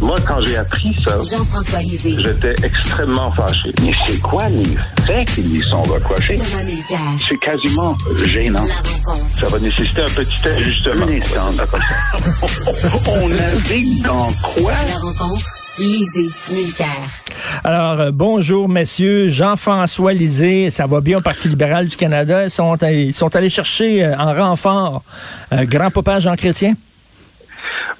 Moi, quand j'ai appris ça, Jean-François Lisée. j'étais extrêmement fâché. Mais c'est quoi les faits qui lui sont reprochés? C'est quasiment gênant. Ça va nécessiter un petit ajustement. Un instant. On navigue dans quoi? La rencontre. Lisée. Alors, euh, bonjour, messieurs. Jean-François Lisée, ça va bien au Parti libéral du Canada? Ils sont, ils sont allés chercher euh, en renfort euh, grand-papa Jean Chrétien?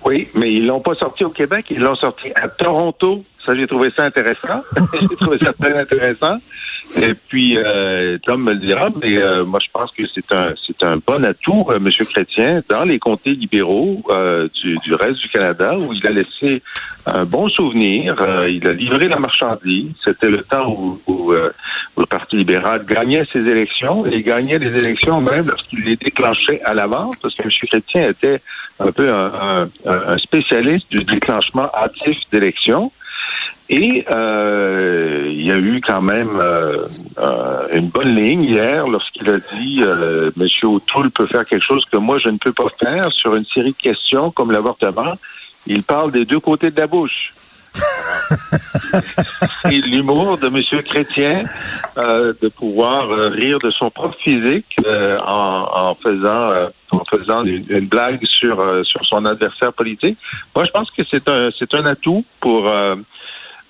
Oui, mais ils l'ont pas sorti au Québec, ils l'ont sorti à Toronto. Ça, j'ai trouvé ça intéressant. j'ai trouvé ça très intéressant. Et puis, euh, Tom me le dira, mais euh, moi, je pense que c'est un c'est un bon atout, euh, M. Chrétien, dans les comtés libéraux euh, du, du reste du Canada, où il a laissé un bon souvenir. Euh, il a livré la marchandise. C'était le temps où, où, euh, le Parti libéral gagnait ses élections et gagnait les élections même lorsqu'il les déclenchait à l'avance, parce que M. Chrétien était un peu un, un- un spécialiste du déclenchement hâtif d'élections. Et euh, il y a eu quand même euh, euh, une bonne ligne hier lorsqu'il a dit euh, Monsieur O'Toole peut faire quelque chose que moi je ne peux pas faire sur une série de questions comme l'avortement. Il parle des deux côtés de la bouche. Et l'humour de Monsieur Chrétien euh, de pouvoir rire de son propre physique euh, en, en faisant euh, en faisant une, une blague sur euh, sur son adversaire politique. Moi, je pense que c'est un c'est un atout pour euh,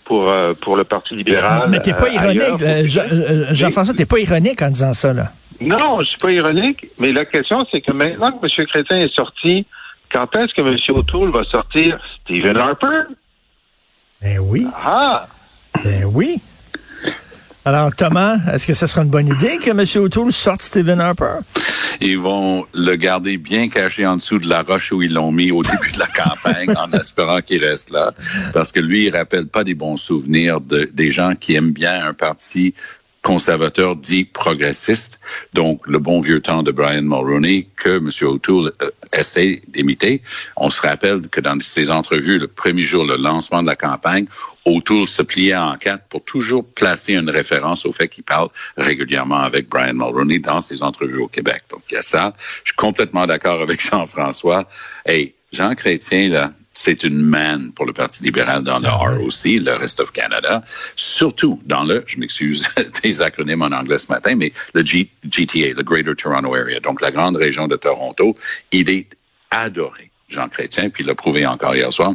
pour euh, pour le Parti libéral. Mais t'es pas euh, ironique, euh, Jean-François, t'es pas ironique en disant ça, là. Non, je suis pas ironique, mais la question, c'est que maintenant que M. Chrétien est sorti, quand est-ce que M. O'Toole va sortir Stephen Harper? Ben oui, Ah! ben oui. Alors, Thomas, est-ce que ce sera une bonne idée que M. O'Toole sorte Stephen Harper? Ils vont le garder bien caché en dessous de la roche où ils l'ont mis au début de la campagne en espérant qu'il reste là. Parce que lui, il rappelle pas des bons souvenirs de, des gens qui aiment bien un parti conservateur dit progressiste, donc le bon vieux temps de Brian Mulroney que M. O'Toole euh, essaie d'imiter. On se rappelle que dans ses entrevues, le premier jour, le lancement de la campagne, O'Toole se pliait en quatre pour toujours placer une référence au fait qu'il parle régulièrement avec Brian Mulroney dans ses entrevues au Québec. Donc, il y a ça. Je suis complètement d'accord avec Jean-François. Hey, Jean Chrétien, là, c'est une manne pour le Parti libéral dans le ROC, le Rest of Canada, surtout dans le, je m'excuse des acronymes en anglais ce matin, mais le G- GTA, le Greater Toronto Area, donc la grande région de Toronto, il est adoré. Jean Chrétien, puis il l'a prouvé encore hier soir.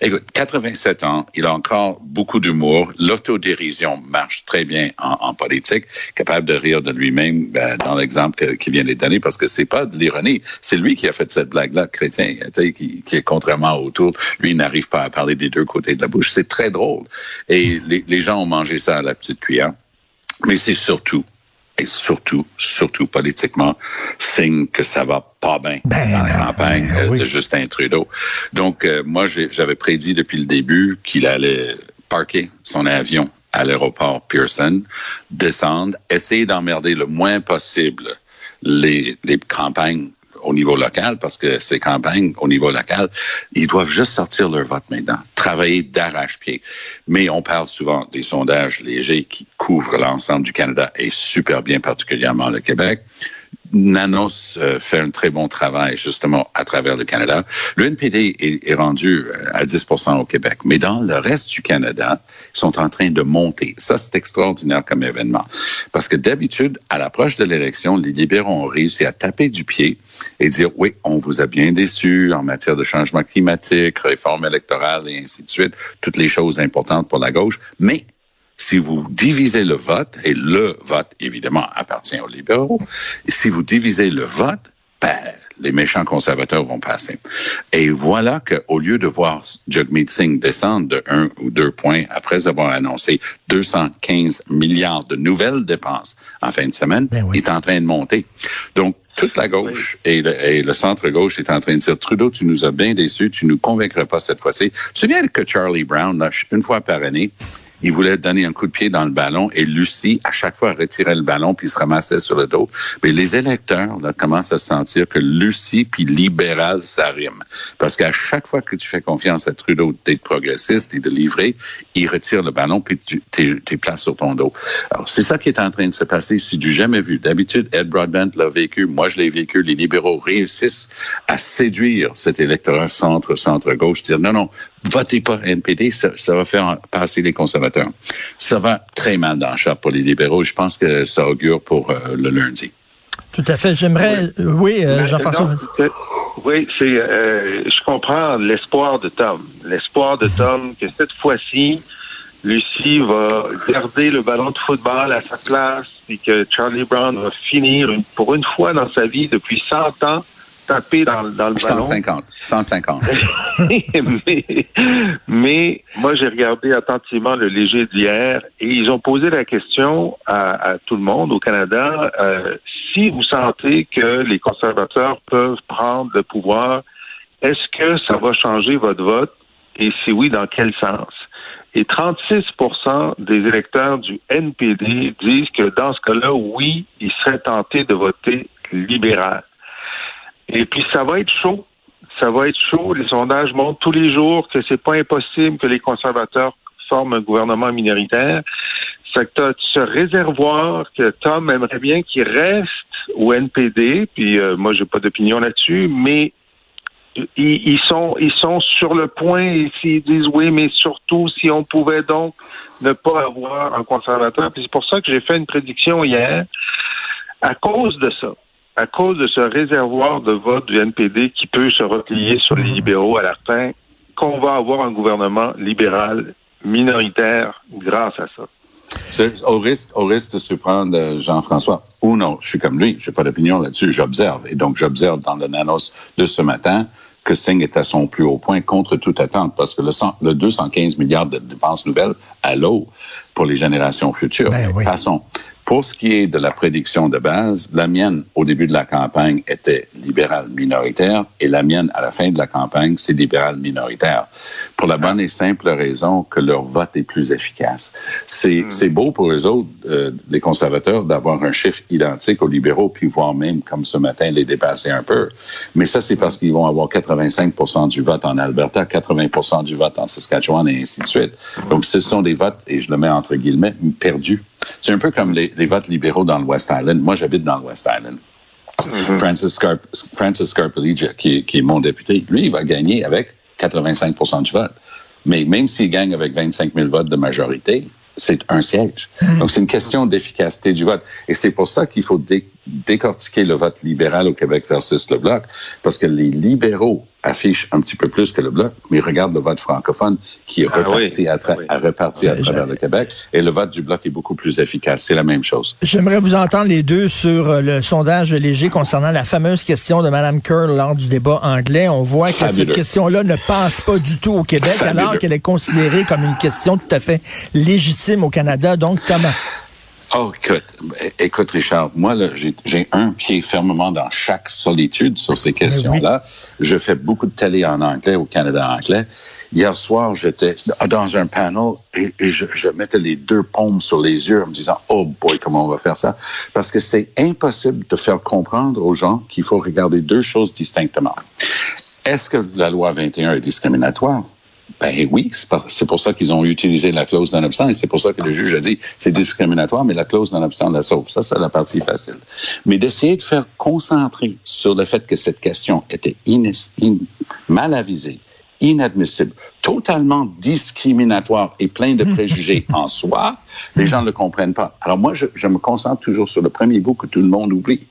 Écoute, 87 ans, il a encore beaucoup d'humour. L'autodérision marche très bien en, politique, capable de rire de lui-même ben, dans l'exemple qu'il vient de donner, parce que c'est pas de l'ironie, c'est lui qui a fait cette blague-là, Chrétien, qui, qui est contrairement autour, lui n'arrive pas à parler des deux côtés de la bouche. C'est très drôle. Et les gens ont mangé ça à la petite cuillère. Mais c'est surtout, et surtout, surtout politiquement, signe que ça va pas bien Ben dans la campagne ben euh, oui. de Justin Trudeau. Donc, euh, moi, j'avais prédit depuis le début qu'il allait parquer son avion à l'aéroport Pearson, descendre, essayer d'emmerder le moins possible les, les campagnes au niveau local, parce que ces campagnes au niveau local, ils doivent juste sortir leur vote maintenant, travailler d'arrache-pied. Mais on parle souvent des sondages légers qui couvrent l'ensemble du Canada et super bien, particulièrement le Québec. Nanos euh, fait un très bon travail justement à travers le Canada. Le NPD est, rendu euh, à 10% au Québec, mais dans le reste du Canada, ils sont en train de monter. Ça, c'est extraordinaire comme événement. Parce que d'habitude, à l'approche de l'élection, les libéraux ont réussi à taper du pied et dire, oui, on vous a bien déçu en matière de changement climatique, réforme électorale et ainsi de suite, toutes les choses importantes pour la gauche, mais si vous divisez le vote, et le vote, évidemment, appartient aux libéraux, si vous divisez le vote, ben, les méchants conservateurs vont passer. Et voilà qu'au lieu de voir Jagmeet Singh descendre de un ou deux points après avoir annoncé 215 milliards de nouvelles dépenses en fin de semaine, Ben oui. il est en train de monter. Donc, toute la gauche et, le, et le centre-gauche est en train de dire Trudeau, tu nous as bien déçus, tu nous convaincras pas cette fois-ci. Tu te souviens que Charlie Brown, là, une fois par année, il voulait donner un coup de pied dans le ballon et Lucie, à chaque fois, retirait le ballon puis se ramassait sur le dos. Mais les électeurs là, commencent à sentir que Lucie puis libéral, ça rime. Parce qu'à chaque fois que tu fais confiance à Trudeau d'être progressiste et de livrer, il retire le ballon puis tu t'es places sur ton dos. Alors, c'est ça qui est en train de se passer. C'est du jamais vu. D'habitude, Ed Broadbent l'a vécu. Moi, je l'ai vécu. Les libéraux réussissent à séduire cet électorat centre, centre-gauche, dire non, non, votez pas NPD, ça, ça, va faire passer les conservateurs. Ça va très mal dans le chat pour les libéraux. Je pense que ça augure pour euh, le lundi. Tout à fait. J'aimerais, oui, euh, Jean-François. Oui, c'est, euh, je comprends l'espoir de Tom. L'espoir de Tom que cette fois-ci, Lucie va garder le ballon de football à sa place et que Charlie Brown va finir pour une fois dans sa vie depuis 100 ans taper dans, dans le 150, 150. mais, mais moi, j'ai regardé attentivement le léger d'hier et ils ont posé la question à, à tout le monde au Canada euh, si vous sentez que les conservateurs peuvent prendre le pouvoir, est-ce que ça va changer votre vote? Et si oui, dans quel sens? Et 36 des électeurs du NPD disent que dans ce cas-là, oui, ils seraient tentés de voter libéral. Et puis, ça va être chaud. Ça va être chaud. Les sondages montrent tous les jours que c'est pas impossible que les conservateurs forment un gouvernement minoritaire. C'est que ce réservoir que Tom aimerait bien qu'il reste au NPD, puis euh, moi j'ai pas d'opinion là-dessus, mais ils, sont ils sont sur le point et s'ils disent oui, mais surtout si on pouvait donc ne pas avoir un conservateur. c'est pour ça que j'ai fait une prédiction hier. À cause de ça, à cause de ce réservoir de vote du NPD qui peut se replier sur les libéraux à la fin, qu'on va avoir un gouvernement libéral minoritaire grâce à ça. Au risque, au risque de surprendre euh, Jean-François, ou non, je suis comme lui, je n'ai pas d'opinion là-dessus, j'observe. Et donc, j'observe dans le Nanos de ce matin que Singh est à son plus haut point contre toute attente, parce que le, le 215 milliards de dépenses nouvelles à l'eau pour les générations futures. Ben Passons. Pour ce qui est de la prédiction de base, la mienne au début de la campagne était libérale minoritaire et la mienne à la fin de la campagne, c'est libéral minoritaire. Pour la bonne et simple raison que leur vote est plus efficace. C'est hmm. beau pour les autres, euh, les conservateurs, d'avoir un chiffre identique aux libéraux, puis voire même, comme ce matin, les dépasser un peu. Mais ça, c'est parce qu'ils vont avoir 85% du vote en Alberta, 80% du vote en Saskatchewan et ainsi de suite. Donc, ce sont des votes, et je le mets entre guillemets, perdus. C'est un peu comme les, les votes libéraux dans le West Island. Moi, j'habite dans le West Island. Mm-hmm. Francis, Scarp Francis Scarpelli, qui, qui, est mon député, lui, il va gagner avec 85% du vote. Mais même s'il gagne avec 25 000 votes de majorité, c'est un siège. Mm-hmm. Donc, c'est une question d'efficacité du vote. Et c'est pour ça qu'il faut décortiquer le vote libéral au Québec versus le Bloc, parce que les libéraux affiche un petit peu plus que le Bloc, mais regarde le vote francophone qui est ah reparti, à, reparti à travers le Québec, et le vote du Bloc est beaucoup plus efficace. C'est la même chose. J'aimerais vous entendre les deux sur euh, le sondage léger concernant la fameuse question de Mme Kerr lors du débat anglais. On voit que cette question-là ne passe pas du tout au Québec, alors qu'elle est considérée comme une question tout à fait légitime au Canada. Donc, comment? Oh, écoute, écoute, Richard, moi, j'ai un pied fermement dans chaque solitude sur ces questions-là. Je fais beaucoup de télé en anglais au Canada anglais. Hier soir, j'étais dans un panel et, je, je, mettais les deux paumes sur les yeux en me disant, oh boy, comment on va faire ça? Parce que c'est impossible de faire comprendre aux gens qu'il faut regarder deux choses distinctement. Est-ce que la loi 21 est discriminatoire? Ben oui, c'est pour ça qu'ils ont utilisé la clause non obstant et c'est pour ça que le juge a dit c'est discriminatoire, mais la clause non obstant la sauve. Ça, c'est la partie facile. Mais d'essayer de faire concentrer sur le fait que cette question était mal avisée, inadmissible, totalement discriminatoire et plein de préjugés en soi, les gens ne le comprennent pas. Alors moi, je, je me concentre toujours sur le premier bout que tout le monde oublie.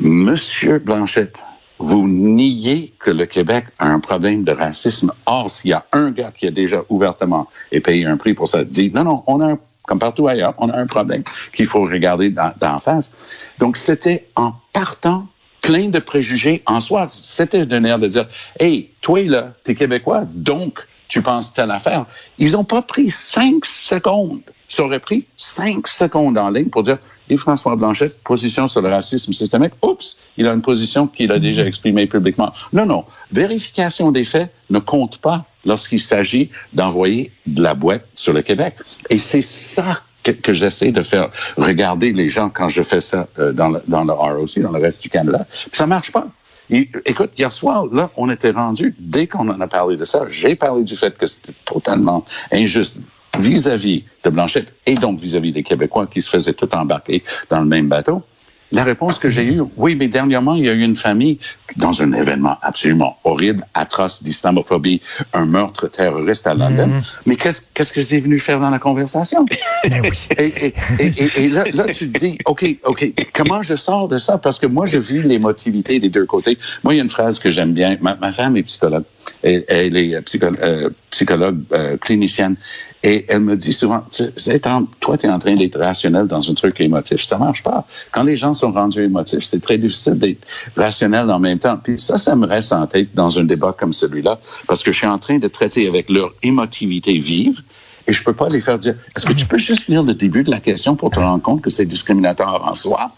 Monsieur Blanchette, vous niez que le Québec a un problème de racisme. Or, s'il y a un gars qui a déjà ouvertement et payé un prix pour ça, dit non, non, on a un, comme partout ailleurs, on a un problème qu'il faut regarder d'en face. Donc, c'était en partant plein de préjugés en soi. C'était d'un air de dire, hey, toi là, t'es québécois, donc tu penses telle affaire. Ils n'ont pas pris cinq secondes. Ça aurait pris cinq secondes en ligne pour dire, et François Blanchet, position sur le racisme systémique. Oups, il a une position qu'il a déjà exprimée publiquement. Non, non. Vérification des faits ne compte pas lorsqu'il s'agit d'envoyer de la boîte sur le Québec. Et c'est ça que, j'essaie de faire regarder les gens quand je fais ça euh, dans, le, dans le ROC, dans le reste du Canada. Puis ça marche pas. Écoute, hier soir, là, on était rendu, dès qu'on en a parlé de ça, j'ai parlé du fait que c'était totalement injuste vis-à-vis de Blanchette et donc vis-à-vis des Québécois qui se faisaient tout embarquer dans le même bateau. La réponse que j'ai eue, oui, mais dernièrement, il y a eu une famille dans un événement absolument horrible, atroce d'islamophobie, un meurtre terroriste à London. Mais qu'est-ce qu'est-ce que c'est venu faire dans la conversation? Ben oui. Et, et, et, et là, là, tu te dis, OK, OK, comment je sors de ça? Parce que moi, je vis l'émotivité des deux côtés. Moi, il y a une phrase que j'aime bien. Ma, ma femme est psychologue. Elle, elle est psycho, euh, psychologue euh, clinicienne. Et elle me dit souvent, sais, toi, tu es en train d'être rationnel dans un truc émotif. Ça marche pas. Quand les gens sont rendus émotifs, c'est très difficile d'être rationnel en même temps. Puis ça, ça me reste en tête dans un débat comme celui-là, parce que je suis en train de traiter avec leur émotivité vive. Et je peux pas les faire dire, est-ce que tu peux juste lire le début de la question pour te rendre compte que c'est discriminatoire en soi?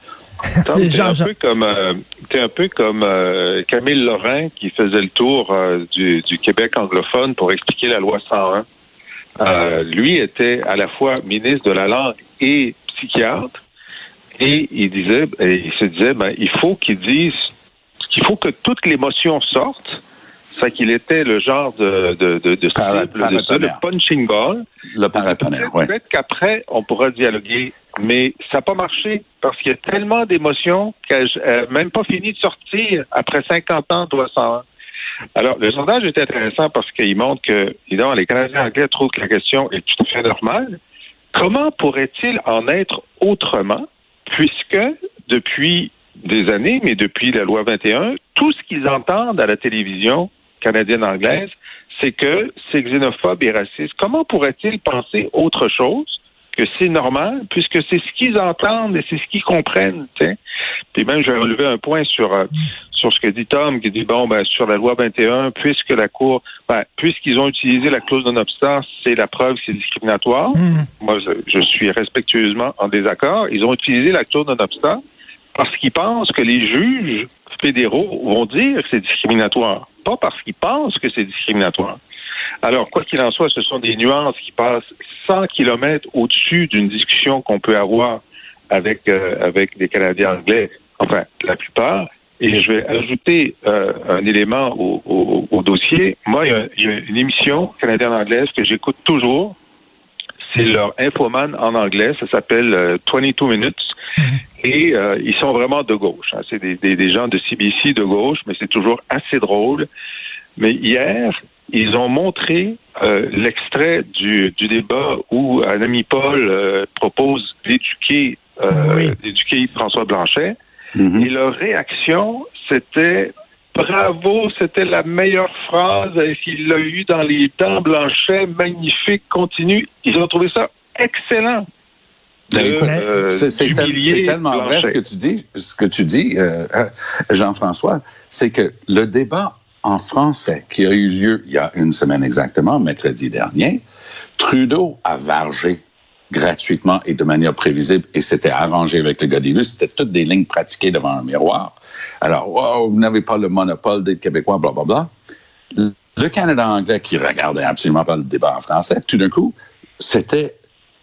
Tom, t'es gens- un peu comme, euh, t'es un peu comme euh, Camille Lorrain qui faisait le tour euh, du, du Québec anglophone pour expliquer la loi 101. Euh, lui était à la fois ministre de la langue et psychiatre, et il disait, et il se disait, ben, il faut qu'il dise qu'il faut que toute l'émotion sorte. C'est qu'il était le genre de, de, de, de Para- cible de ça, le punching ball. Le paratonnerre, oui. Peut-être qu'après, on pourra dialoguer, mais ça n'a pas marché parce qu'il y a tellement d'émotions qu'elle n'a même pas fini de sortir après 50 ans 101. Alors, le sondage est intéressant parce qu'il montre que, évidemment, les Canadiens anglais trouvent que la question est tout à fait normale. Comment pourrait-il en être autrement, puisque depuis des années, mais depuis la loi 21, tout ce qu'ils entendent à la télévision canadienne-anglaise, c'est que c'est xénophobe et raciste. Comment pourrait-il penser autre chose que c'est normal, puisque c'est ce qu'ils entendent et c'est ce qu'ils comprennent. t'sais. Puis même, je vais relever un point sur euh, sur ce que dit Tom, qui dit bon, ben sur la loi 21, puisque la Cour, ben, puisqu'ils ont utilisé la clause de non-obstant, c'est la preuve que c'est discriminatoire. Mhm. Moi, je, suis respectueusement en désaccord. Ils ont utilisé la clause de non-obstant parce qu'ils pensent que les juges fédéraux vont dire que c'est discriminatoire, pas parce qu'ils pensent que c'est discriminatoire. Alors, quoi qu'il en soit, ce sont des nuances qui passent 100 kilomètres au-dessus d'une discussion qu'on peut avoir avec euh, avec des Canadiens anglais, enfin la plupart. Et je vais ajouter euh, un élément au, au, dossier. Moi, il y, a, une émission canadienne-anglaise que j'écoute toujours. C'est leur infoman en anglais. Ça s'appelle euh, 22 Minutes. Et euh, ils sont vraiment de gauche. hein. C'est des, des, des gens de CBC de gauche, mais c'est toujours assez drôle. Mais hier, ils ont montré euh, l'extrait du, du débat où un ami Paul euh, propose d'éduquer euh, Oui. d'éduquer François Blanchet. Mhm. Et leur réaction, c'était bravo, c'était la meilleure phrase qu'il a eue dans les temps, Blanchet, magnifique, continue. Ils ont trouvé ça excellent. Écoute, euh, C'est tellement vrai ce que tu dis, ce que tu dis, euh, euh, Jean-François, c'est que le débat en français qui a eu lieu il y a une semaine exactement, mercredi dernier, Trudeau a vargé gratuitement et de manière prévisible, et c'était arrangé avec le Russes, c'était toutes des lignes pratiquées devant un miroir. Alors, oh, vous n'avez pas le monopole des Québécois, blablabla. Le le Canada anglais qui regardait absolument pas le débat en français, tout d'un coup, c'était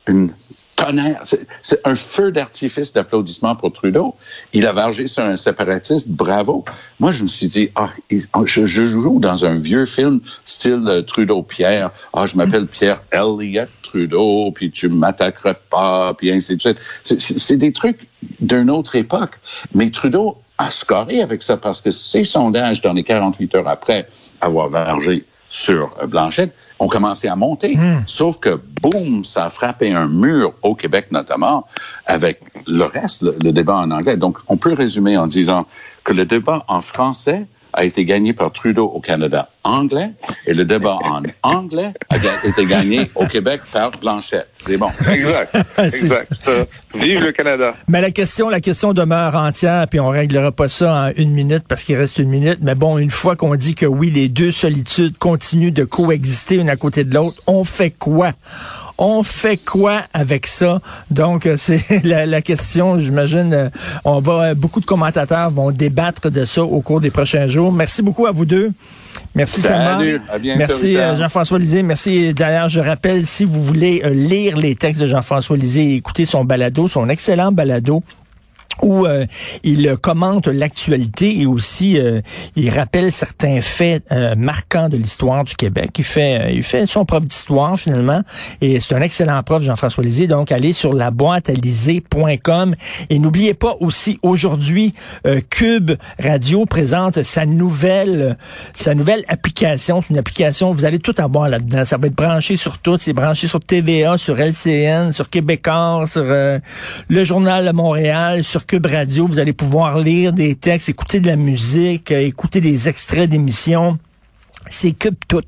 une tonnerre. C'est un feu d'artifice d'applaudissements pour Trudeau. Il a vargé sur un séparatiste. Bravo. Moi, je me suis dit, ah, il- je, je joue dans un vieux film style euh, Trudeau-Pierre. Ah, je m'appelle Pierre Elliott Trudeau, puis tu m'attaqueras pas, puis ainsi de suite. C'est- des trucs d'une autre époque. Mais Trudeau a scoré avec ça parce que ses sondages dans les 48 heures après avoir vargé sur euh, Blanchette ont commencé à monter. Sauf que, boum, ça a frappé un mur au Québec notamment avec le reste, le, le débat en anglais. Donc, on peut résumer en disant que le débat en français a été gagné par Trudeau au Canada anglais et le débat en anglais a été gagné au Québec par Blanchette. C'est bon. Exact. exact. Euh, Vive le Canada. Mais la question, la question demeure entière, puis on réglera pas ça en une minute parce qu'il reste une minute. Mais bon, une fois qu'on dit que oui, les deux solitudes continuent de coexister une à côté de l'autre, on fait quoi? On fait quoi avec ça? Donc, euh, c'est la, la question, j'imagine, euh, on va, euh, beaucoup de commentateurs vont débattre de ça au cours des prochains jours. Merci beaucoup à vous deux. Merci Salut, Thomas. à bientôt, Merci Jean-François Lisée. Merci. D'ailleurs, je rappelle, si vous voulez lire les textes de Jean-François Lisée et écouter son balado, son excellent balado, où euh, il commente l'actualité et aussi euh, il rappelle certains faits euh, marquants de l'histoire du Québec. Il fait euh, il fait son prof d'histoire finalement et c'est un excellent prof Jean-François Lisée. Donc allez sur la boîte et n'oubliez pas aussi aujourd'hui euh, Cube Radio présente sa nouvelle sa nouvelle application, c'est une application vous allez tout avoir là-dedans, ça va être branché sur tout, c'est branché sur TVA, sur LCN, sur Québécois, sur le journal de Montréal, sur Cube Radio, vous allez pouvoir lire des textes, écouter de la musique, euh, écouter des extraits d'émissions. C'est Cube Tout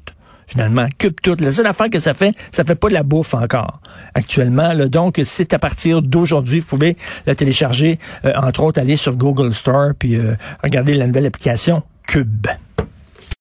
finalement, Cube Tout. La seule affaire que ça fait, ça fait pas de la bouffe encore actuellement. Là. Donc, c'est à partir d'aujourd'hui, vous pouvez la télécharger, euh, entre autres, aller sur Google Store puis euh, regarder la nouvelle application Cube.